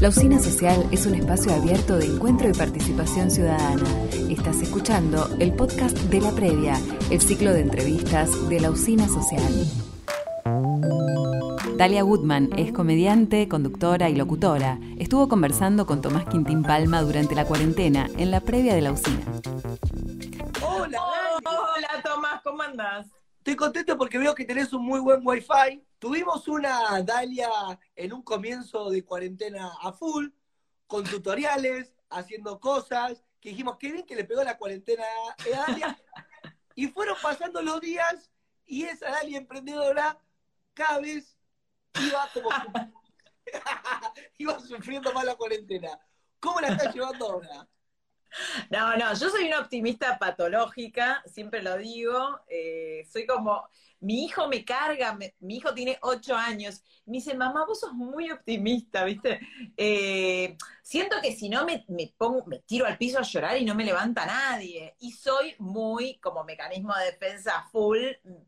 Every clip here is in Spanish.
La Usina Social es un espacio abierto de encuentro y participación ciudadana. Estás escuchando el podcast de La Previa, el ciclo de entrevistas de la Usina Social. Dalia Woodman es comediante, conductora y locutora. Estuvo conversando con Tomás Quintín Palma durante la cuarentena en la previa de la usina. Hola, Hola Tomás, ¿cómo andás? Estoy contento porque veo que tenés un muy buen wifi. Tuvimos una Dalia en un comienzo de cuarentena a full, con tutoriales, haciendo cosas, que dijimos, qué bien que le pegó la cuarentena a Dalia. y fueron pasando los días y esa Dalia emprendedora cada vez iba como... iba sufriendo más la cuarentena. ¿Cómo la estás llevando ahora? No, no, yo soy una optimista patológica, siempre lo digo. eh, soy como, mi hijo me carga, mi hijo tiene ocho años. Me dice, mamá, vos sos muy optimista, ¿viste? Eh, siento que si no me, me pongo, me tiro al piso a llorar y no me levanta nadie. Y soy muy, como mecanismo de defensa full,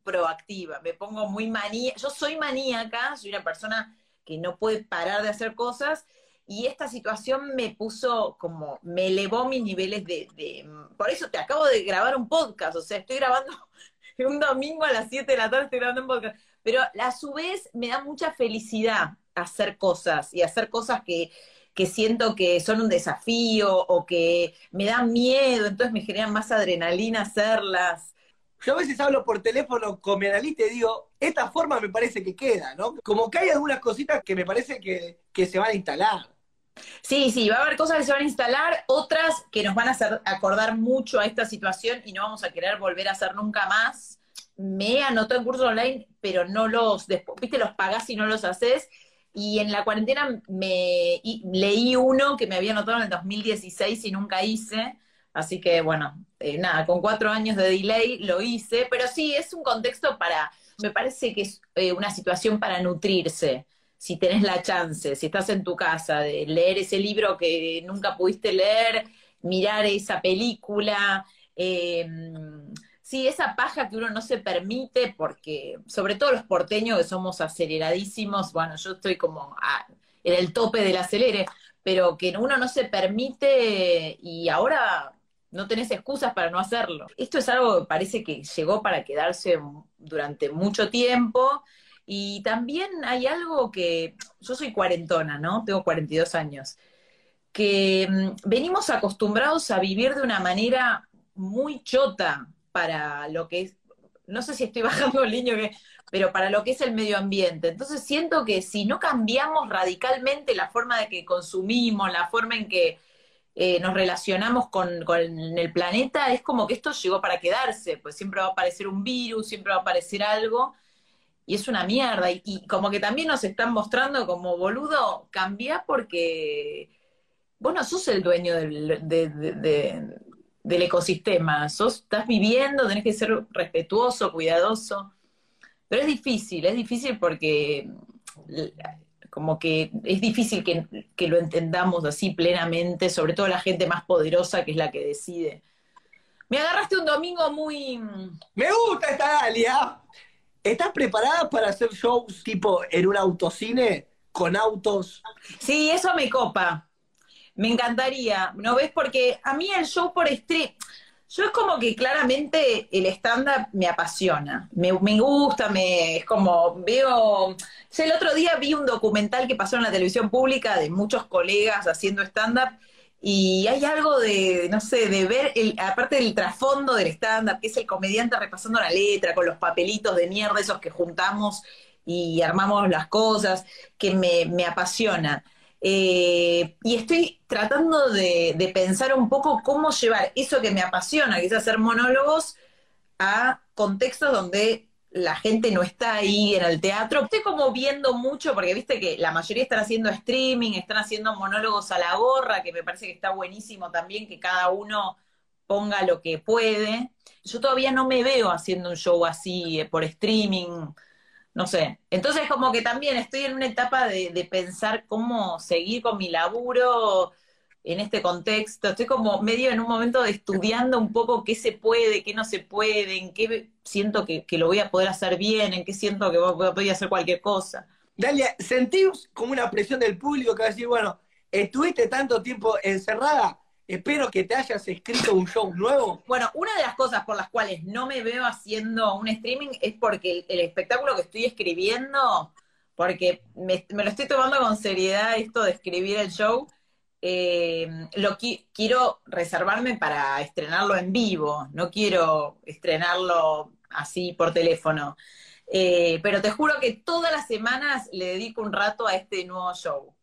proactiva. Me pongo muy manía. Yo soy maníaca, soy una persona que no puede parar de hacer cosas y esta situación me puso como, me elevó mis niveles de, Por eso te acabo de grabar un podcast, o sea, estoy grabando un domingo a las 7 de la tarde, estoy grabando un podcast, pero a su vez me da mucha felicidad hacer cosas y hacer cosas que, que siento que son un desafío o que me dan miedo, entonces me generan más adrenalina hacerlas. Yo a veces hablo por teléfono con mi analista y digo, esta forma me parece que queda, ¿no? Como que hay algunas cositas que me parece que, que se van a instalar. Sí, sí, va a haber cosas que se van a instalar, otras que nos van a hacer acordar mucho a esta situación y no vamos a querer volver a hacer nunca más. Me anotó en cursos online, pero no los, despu- viste, los pagás y no los haces. Y en la cuarentena me leí uno que me había anotado en el 2016 y nunca hice. Así que bueno, eh, nada, con cuatro años de delay lo hice, pero sí, es un contexto para, me parece que es eh, una situación para nutrirse si tenés la chance, si estás en tu casa, de leer ese libro que nunca pudiste leer, mirar esa película, eh, sí, esa paja que uno no se permite, porque sobre todo los porteños que somos aceleradísimos, bueno, yo estoy como en el tope del acelere, pero que uno no se permite y ahora no tenés excusas para no hacerlo. Esto es algo que parece que llegó para quedarse durante mucho tiempo y también hay algo que, yo soy cuarentona, ¿no? Tengo 42 años, que mm, venimos acostumbrados a vivir de una manera muy chota para lo que es, no sé si estoy bajando el niño, pero para lo que es el medio ambiente. Entonces siento que si no cambiamos radicalmente la forma de que consumimos, la forma en que eh, nos relacionamos con, con el planeta, es como que esto llegó para quedarse, pues siempre va a aparecer un virus, siempre va a aparecer algo y es una mierda. Y, como que también nos están mostrando como, boludo, cambia porque vos no sos el dueño del, de- de- de- del ecosistema, sos, estás viviendo, tenés que ser respetuoso, cuidadoso. Pero es difícil, es difícil porque l- como que es difícil que, que lo entendamos así plenamente, sobre todo la gente más poderosa que es la que decide. Me agarraste un domingo muy... Me gusta esta Dalia. ¿Estás preparada para hacer shows tipo en un autocine con autos? Sí, eso me copa. Me encantaría. ¿No ves? Porque a mí el show por stream, yo es como que claramente el stand-up me apasiona. Me, me gusta, me, es como veo. el otro día vi un documental que pasó en la televisión pública de muchos colegas haciendo stand-up. Y hay algo de, no sé, de ver, el, aparte del trasfondo del stand-up, que es el comediante repasando la letra con los papelitos de mierda, esos que juntamos y armamos las cosas, que me, me apasiona. Eh, y estoy tratando de, de pensar un poco cómo llevar eso que me apasiona, que es hacer monólogos, a contextos donde la gente no está ahí en el teatro. Estoy como viendo mucho, porque viste que la mayoría están haciendo streaming, están haciendo monólogos a la gorra, que me parece que está buenísimo también, que cada uno ponga lo que puede. Yo todavía no me veo haciendo un show así eh, por streaming, no sé. Entonces como que también estoy en una etapa de, de pensar cómo seguir con mi laburo en este contexto. Estoy como medio en un momento de estudiando un poco qué se puede, qué no se puede, en qué siento que, que lo voy a poder hacer bien, en qué siento que voy, a hacer cualquier cosa. Dalia, ¿sentís como una presión del público que va a decir, bueno, estuviste tanto tiempo encerrada, espero que te hayas escrito un show nuevo? Bueno, una de las cosas por las cuales no me veo haciendo un streaming es porque el, espectáculo que estoy escribiendo, porque me, lo estoy tomando con seriedad esto de escribir el show, eh, lo quiero reservarme para estrenarlo en vivo, no quiero estrenarlo así por teléfono. Eh, pero te juro que todas las semanas le dedico un rato a este nuevo show.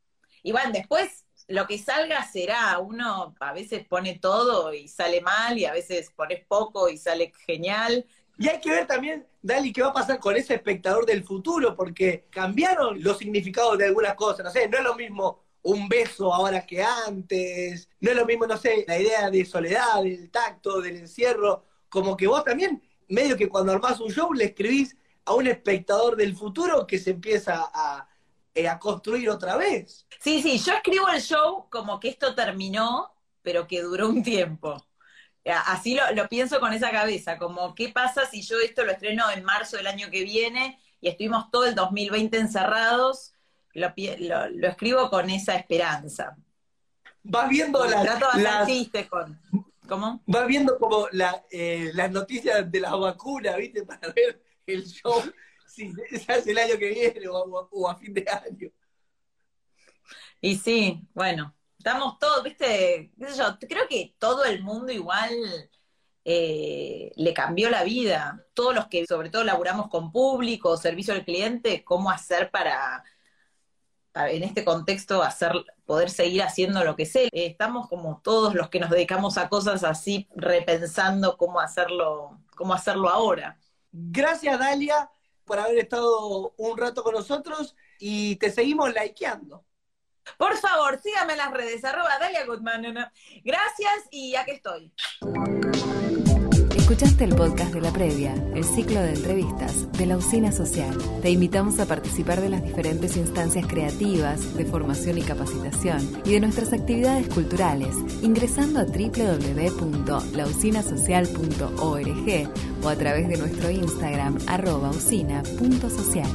Y bueno, después lo que salga será. Uno a veces pone todo y sale mal, y a veces pones poco y sale genial. Y hay que ver también, Dali, qué va a pasar con ese espectador del futuro, porque cambiaron los significados de algunas cosas. No sé, no es lo mismo un beso ahora que antes, no es lo mismo, no sé, la idea de soledad, del tacto, del encierro, como que vos también, medio que cuando armás un show le escribís a un espectador del futuro que se empieza eh, a, construir otra vez. Sí, sí, yo escribo el show como que esto terminó, pero que duró un tiempo. Eh, así lo, pienso con esa cabeza, como qué pasa si yo esto lo estreno en marzo del año que viene y estuvimos todo el 2020 encerrados, lo, escribo con esa esperanza. Vas viendo las, con... ¿Cómo? Vas viendo como eh, las noticias de la vacuna, ¿viste? Para ver el show si se hace el año que viene o, a fin de año. Y sí, bueno, estamos todos, viste, qué sé yo, creo que todo el mundo igual eh, le cambió la vida. Todos los que sobre todo laburamos con público, servicio al cliente, cómo hacer para, en este contexto hacer, poder seguir haciendo lo que sé. estamos como todos los que nos dedicamos a cosas así, repensando cómo hacerlo, cómo hacerlo ahora. Gracias, Dalia, por haber estado un rato con nosotros y te seguimos likeando. Por favor, sígame en las redes, arroba Dalia Goodman. Gracias y aquí estoy. Escuchaste el podcast de la previa, el ciclo de entrevistas de la usina social. Te invitamos a participar de las diferentes instancias creativas, de formación y capacitación y de nuestras actividades culturales, ingresando a www.lausinasocial.org o a través de nuestro Instagram arroba usina.social.